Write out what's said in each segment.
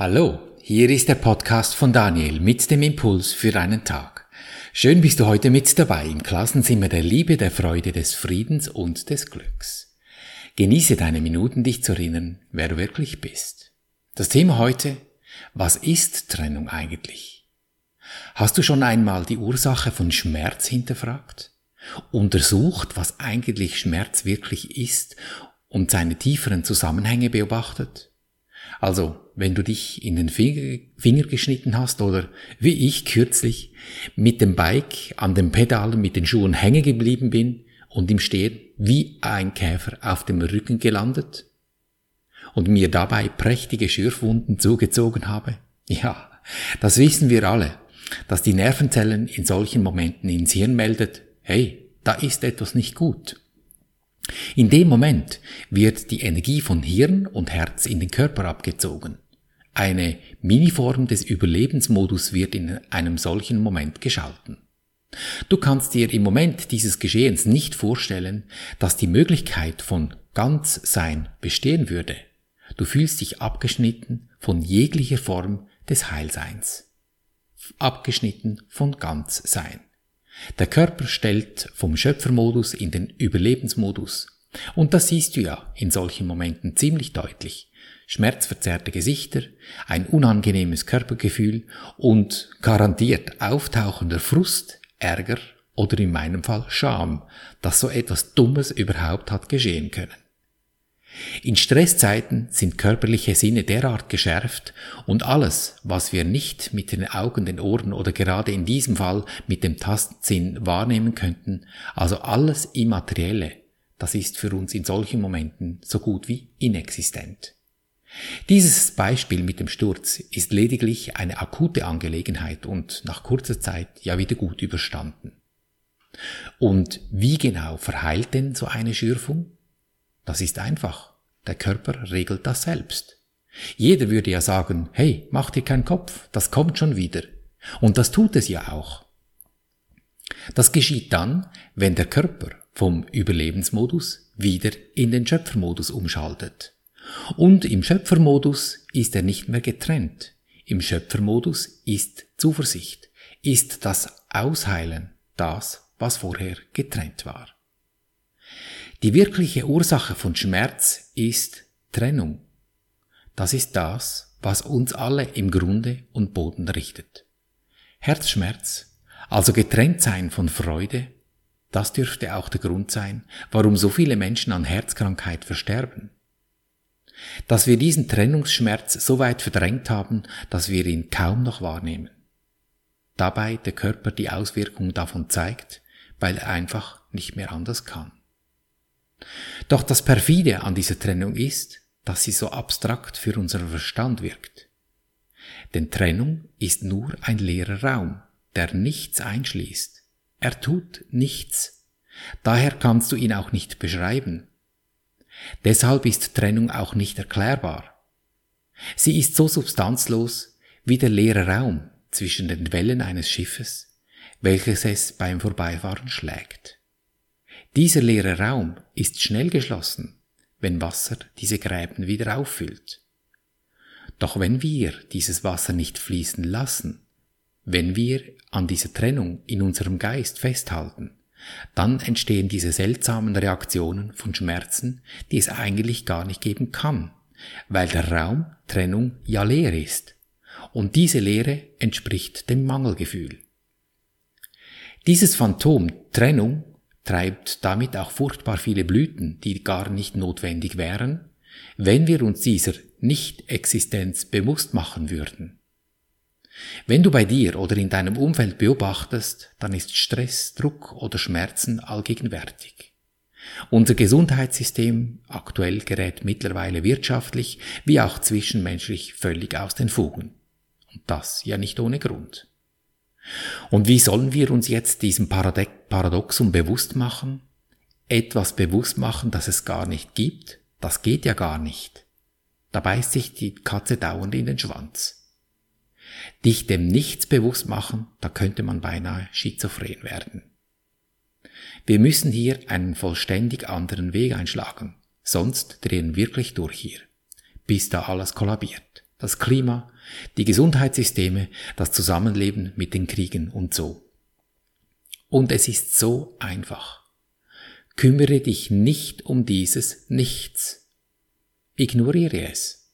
Hallo, hier ist der Podcast von Daniel mit dem Impuls für einen Tag. Schön bist du heute mit dabei im Klassenzimmer der Liebe, der Freude, des Friedens und des Glücks. Genieße deine Minuten, dich zu erinnern, wer du wirklich bist. Das Thema heute, was ist Trennung eigentlich? Hast du schon einmal die Ursache von Schmerz hinterfragt? Untersucht, was eigentlich Schmerz wirklich ist und seine tieferen Zusammenhänge beobachtet? Also, wenn du dich in den Finger, Finger geschnitten hast oder wie ich kürzlich mit dem Bike an den Pedalen mit den Schuhen hängen geblieben bin und im Stehen wie ein Käfer auf dem Rücken gelandet und mir dabei prächtige Schürfwunden zugezogen habe. Ja, das wissen wir alle, dass die Nervenzellen in solchen Momenten ins Hirn meldet, hey, da ist etwas nicht gut. In dem Moment wird die Energie von Hirn und Herz in den Körper abgezogen. Eine Miniform des Überlebensmodus wird in einem solchen Moment geschalten. Du kannst dir im Moment dieses Geschehens nicht vorstellen, dass die Möglichkeit von Ganzsein bestehen würde. Du fühlst dich abgeschnitten von jeglicher Form des Heilseins. Abgeschnitten von Ganzsein. Der Körper stellt vom Schöpfermodus in den Überlebensmodus. Und das siehst du ja in solchen Momenten ziemlich deutlich. Schmerzverzerrte Gesichter, ein unangenehmes Körpergefühl und garantiert auftauchender Frust, Ärger oder in meinem Fall Scham, dass so etwas Dummes überhaupt hat geschehen können. In Stresszeiten sind körperliche Sinne derart geschärft und alles, was wir nicht mit den Augen, den Ohren oder gerade in diesem Fall mit dem Tastsinn wahrnehmen könnten, also alles Immaterielle, das ist für uns in solchen Momenten so gut wie inexistent. Dieses Beispiel mit dem Sturz ist lediglich eine akute Angelegenheit und nach kurzer Zeit ja wieder gut überstanden. Und wie genau verheilt denn so eine Schürfung? Das ist einfach. Der Körper regelt das selbst. Jeder würde ja sagen, hey, mach dir keinen Kopf, das kommt schon wieder. Und das tut es ja auch. Das geschieht dann, wenn der Körper vom Überlebensmodus wieder in den Schöpfermodus umschaltet. Und im Schöpfermodus ist er nicht mehr getrennt. Im Schöpfermodus ist Zuversicht, ist das Ausheilen, das, was vorher getrennt war. Die wirkliche Ursache von Schmerz ist Trennung. Das ist das, was uns alle im Grunde und Boden richtet. Herzschmerz, also getrennt sein von Freude, das dürfte auch der Grund sein, warum so viele Menschen an Herzkrankheit versterben. Dass wir diesen Trennungsschmerz so weit verdrängt haben, dass wir ihn kaum noch wahrnehmen. Dabei der Körper die Auswirkungen davon zeigt, weil er einfach nicht mehr anders kann. Doch das Perfide an dieser Trennung ist, dass sie so abstrakt für unseren Verstand wirkt. Denn Trennung ist nur ein leerer Raum, der nichts einschließt. Er tut nichts. Daher kannst du ihn auch nicht beschreiben. Deshalb ist Trennung auch nicht erklärbar. Sie ist so substanzlos wie der leere Raum zwischen den Wellen eines Schiffes, welches es beim Vorbeifahren schlägt. Dieser leere Raum ist schnell geschlossen, wenn Wasser diese Gräben wieder auffüllt. Doch wenn wir dieses Wasser nicht fließen lassen, wenn wir an dieser Trennung in unserem Geist festhalten, dann entstehen diese seltsamen Reaktionen von Schmerzen, die es eigentlich gar nicht geben kann, weil der Raum Trennung ja leer ist. Und diese Leere entspricht dem Mangelgefühl. Dieses Phantom Trennung treibt damit auch furchtbar viele Blüten, die gar nicht notwendig wären, wenn wir uns dieser Nicht-Existenz bewusst machen würden. Wenn du bei dir oder in deinem Umfeld beobachtest, dann ist Stress, Druck oder Schmerzen allgegenwärtig. Unser Gesundheitssystem aktuell gerät mittlerweile wirtschaftlich wie auch zwischenmenschlich völlig aus den Fugen. Und das ja nicht ohne Grund. Und wie sollen wir uns jetzt diesem Paradoxum bewusst machen? Etwas bewusst machen, das es gar nicht gibt? Das geht ja gar nicht. Da beißt sich die Katze dauernd in den Schwanz. Dich dem Nichts bewusst machen, da könnte man beinahe schizophren werden. Wir müssen hier einen vollständig anderen Weg einschlagen, sonst drehen wirklich durch hier, bis da alles kollabiert. das Klima, die Gesundheitssysteme, das Zusammenleben mit den Kriegen und so. Und es ist so einfach. Kümmere dich nicht um dieses Nichts. Ignoriere es.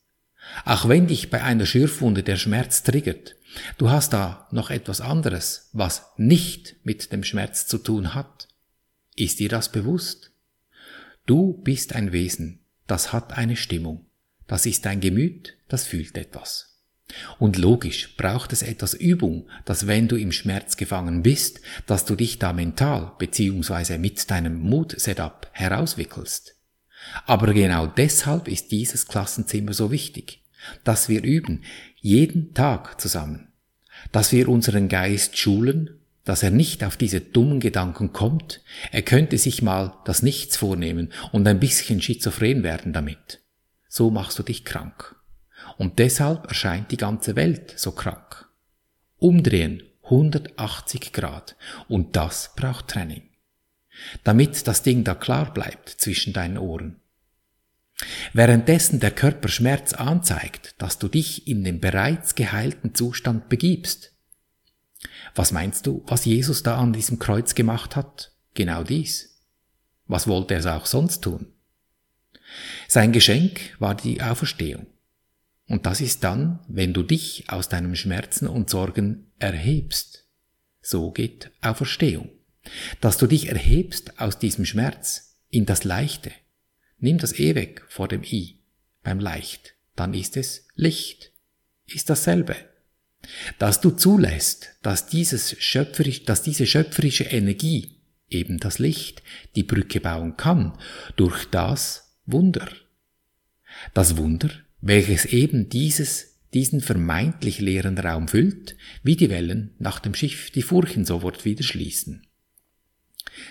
Auch wenn dich bei einer Schürfwunde der Schmerz triggert, du hast da noch etwas anderes, was nicht mit dem Schmerz zu tun hat. Ist dir das bewusst? Du bist ein Wesen, das hat eine Stimmung. Das ist ein Gemüt, das fühlt etwas. Und logisch braucht es etwas Übung, dass wenn du im Schmerz gefangen bist, dass du dich da mental bzw. mit deinem Mut-Setup herauswickelst. Aber genau deshalb ist dieses Klassenzimmer so wichtig, dass wir üben, jeden Tag zusammen, dass wir unseren Geist schulen, dass er nicht auf diese dummen Gedanken kommt, er könnte sich mal das Nichts vornehmen und ein bisschen schizophren werden damit. So machst du dich krank. Und deshalb erscheint die ganze Welt so krank. Umdrehen 180 Grad und das braucht Training. Damit das Ding da klar bleibt zwischen deinen Ohren. Währenddessen der Körper Schmerz anzeigt, dass du dich in den bereits geheilten Zustand begibst. Was meinst du, was Jesus da an diesem Kreuz gemacht hat? Genau dies. Was wollte er auch sonst tun? Sein Geschenk war die Auferstehung. Und das ist dann, wenn du dich aus deinem Schmerzen und Sorgen erhebst. So geht Auferstehung. Dass du dich erhebst aus diesem Schmerz in das Leichte. Nimm das E weg vor dem I beim Leicht. Dann ist es Licht. Ist dasselbe. Dass du zulässt, dass dieses schöpferisch, dass diese schöpferische Energie, eben das Licht, die Brücke bauen kann durch das Wunder. Das Wunder welches eben dieses, diesen vermeintlich leeren Raum füllt, wie die Wellen nach dem Schiff die Furchen sofort wieder schließen.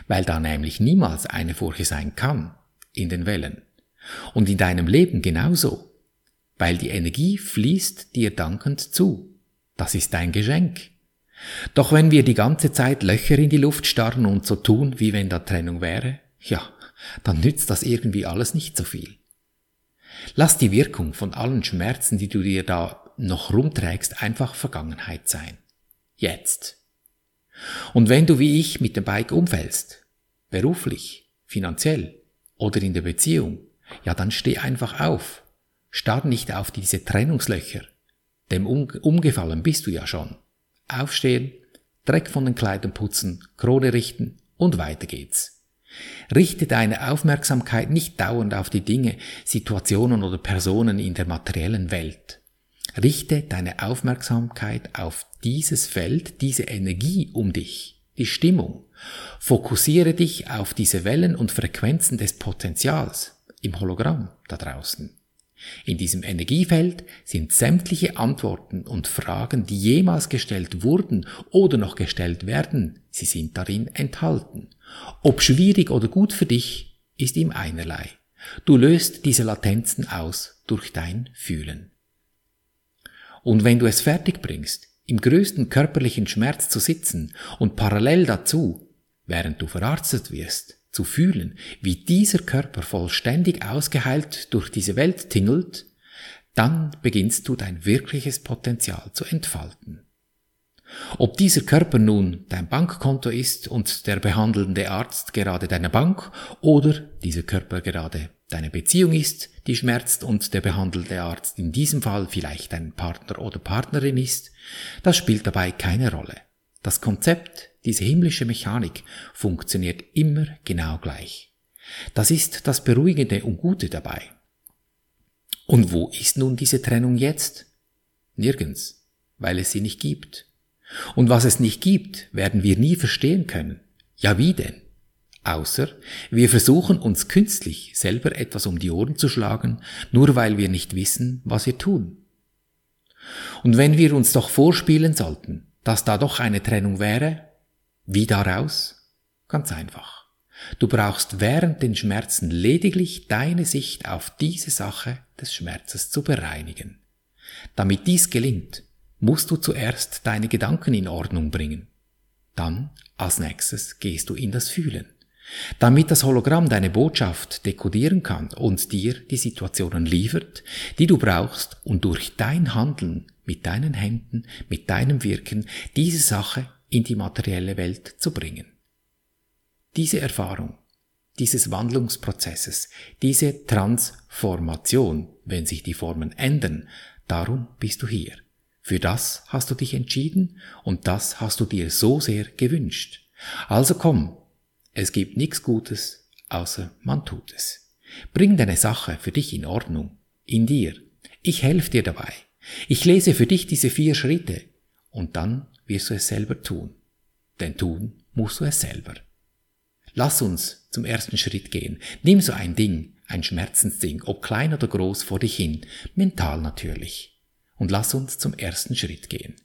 Weil da nämlich niemals eine Furche sein kann in den Wellen. Und in deinem Leben genauso. Weil die Energie fließt dir dankend zu. Das ist dein Geschenk. Doch wenn wir die ganze Zeit Löcher in die Luft starren und so tun, wie wenn da Trennung wäre, ja, dann nützt das irgendwie alles nicht so viel. Lass die Wirkung von allen Schmerzen, die du dir da noch rumträgst, einfach Vergangenheit sein. Jetzt. Und wenn du wie ich mit dem Bike umfällst, beruflich, finanziell oder in der Beziehung, ja dann steh einfach auf. Starr nicht auf diese Trennungslöcher. Dem umgefallen bist du ja schon. Aufstehen, Dreck von den Kleidern putzen, Krone richten und weiter geht's. Richte deine Aufmerksamkeit nicht dauernd auf die Dinge, Situationen oder Personen in der materiellen Welt. Richte deine Aufmerksamkeit auf dieses Feld, diese Energie um dich, die Stimmung. Fokussiere dich auf diese Wellen und Frequenzen des Potenzials im Hologramm da draußen. In diesem Energiefeld sind sämtliche Antworten und Fragen, die jemals gestellt wurden oder noch gestellt werden, sie sind darin enthalten. Ob schwierig oder gut für dich, ist ihm einerlei. Du löst diese Latenzen aus durch dein Fühlen. Und wenn du es fertig bringst, im größten körperlichen Schmerz zu sitzen und parallel dazu, während du verarztet wirst, zu fühlen, wie dieser Körper vollständig ausgeheilt durch diese Welt tingelt, dann beginnst du dein wirkliches Potenzial zu entfalten. Ob dieser Körper nun dein Bankkonto ist und der behandelnde Arzt gerade deine Bank oder dieser Körper gerade deine Beziehung ist, die schmerzt und der behandelte Arzt in diesem Fall vielleicht dein Partner oder Partnerin ist, das spielt dabei keine Rolle. Das Konzept, diese himmlische Mechanik, funktioniert immer genau gleich. Das ist das Beruhigende und Gute dabei. Und wo ist nun diese Trennung jetzt? Nirgends, weil es sie nicht gibt. Und was es nicht gibt, werden wir nie verstehen können. Ja, wie denn? Außer wir versuchen uns künstlich selber etwas um die Ohren zu schlagen, nur weil wir nicht wissen, was wir tun. Und wenn wir uns doch vorspielen sollten, dass da doch eine Trennung wäre, wie daraus? Ganz einfach. Du brauchst während den Schmerzen lediglich deine Sicht auf diese Sache des Schmerzes zu bereinigen. Damit dies gelingt, musst du zuerst deine Gedanken in Ordnung bringen. Dann, als nächstes, gehst du in das Fühlen. damit das Hologramm deine Botschaft dekodieren kann und dir die Situationen liefert, die du brauchst, um durch dein Handeln mit deinen Händen, mit deinem Wirken diese Sache in die materielle Welt zu bringen. Diese Erfahrung, dieses Wandlungsprozesses, diese Transformation, wenn sich die Formen ändern, darum bist du hier. Für das hast du dich entschieden und das hast du dir so sehr gewünscht. Also komm, es gibt nichts Gutes, außer man tut es. Bring deine Sache für dich in Ordnung, in dir. Ich helfe dir dabei. Ich lese für dich diese vier Schritte und dann wirst du es selber tun. Denn tun musst du es selber. Lass uns zum ersten Schritt gehen. Nimm so ein Ding, ein Schmerzensding, ob klein oder groß, vor dich hin, mental natürlich. Und lass uns zum ersten Schritt gehen.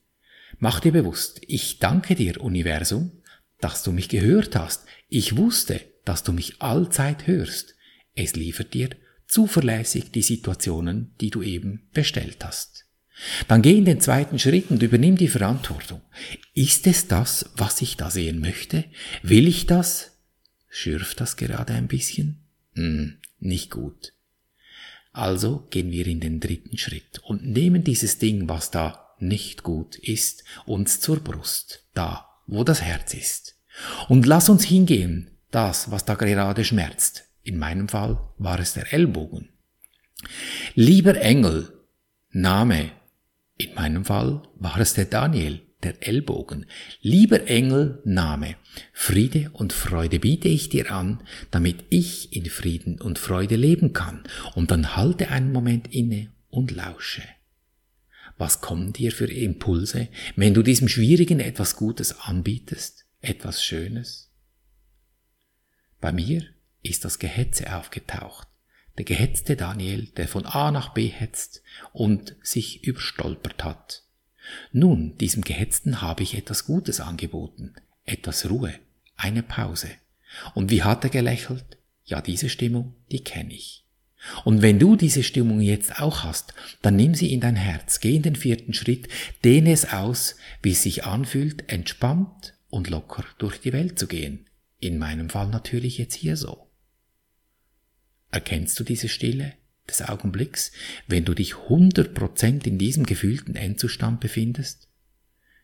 Mach dir bewusst, ich danke dir, Universum, dass du mich gehört hast. Ich wusste, dass du mich allzeit hörst. Es liefert dir zuverlässig die Situationen, die du eben bestellt hast. Dann geh in den zweiten Schritt und übernimm die Verantwortung. Ist es das, was ich da sehen möchte? Will ich das? Schürft das gerade ein bisschen? Hm, nicht gut. Also gehen wir in den dritten Schritt und nehmen dieses Ding, was da nicht gut ist, uns zur Brust, da wo das Herz ist. Und lass uns hingehen, das, was da gerade schmerzt. In meinem Fall war es der Ellbogen. Lieber Engel, Name. In meinem Fall war es der Daniel, der Ellbogen. Lieber Engel, Name. Friede und Freude biete ich dir an, damit ich in Frieden und Freude leben kann. Und dann halte einen Moment inne und lausche. Was kommen dir für Impulse, wenn du diesem Schwierigen etwas Gutes anbietest, etwas Schönes? Bei mir ist das Gehetze aufgetaucht. Der gehetzte Daniel, der von A nach B hetzt und sich überstolpert hat. Nun, diesem Gehetzten habe ich etwas Gutes angeboten, etwas Ruhe, eine Pause. Und wie hat er gelächelt? Ja, diese Stimmung, die kenne ich. Und wenn du diese Stimmung jetzt auch hast, dann nimm sie in dein Herz, geh in den vierten Schritt, dehne es aus, wie es sich anfühlt, entspannt und locker durch die Welt zu gehen. In meinem Fall natürlich jetzt hier so. Erkennst du diese Stille des Augenblicks, wenn du dich 100% in diesem gefühlten Endzustand befindest?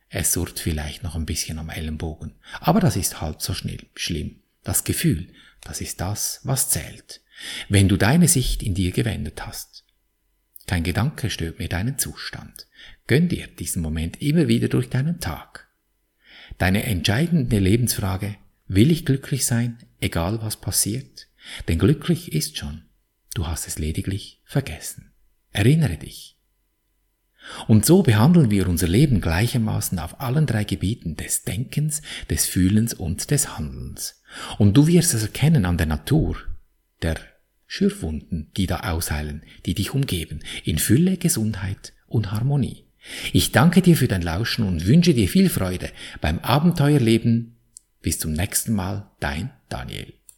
Es surrt vielleicht noch ein bisschen am Ellenbogen, aber das ist halb so schnell, schlimm. Das Gefühl, das ist das, was zählt wenn du deine Sicht in dir gewendet hast. Kein Gedanke stört mir deinen Zustand. Gönn dir diesen Moment immer wieder durch deinen Tag. Deine entscheidende Lebensfrage, will ich glücklich sein, egal was passiert? Denn glücklich ist schon. Du hast es lediglich vergessen. Erinnere dich. Und so behandeln wir unser Leben gleichermaßen auf allen drei Gebieten des Denkens, des Fühlens und des Handelns. Und du wirst es erkennen an der Natur, der Schürfwunden, die da ausheilen, die dich umgeben, in Fülle, Gesundheit und Harmonie. Ich danke dir für dein Lauschen und wünsche dir viel Freude beim Abenteuerleben. Bis zum nächsten Mal, dein Daniel.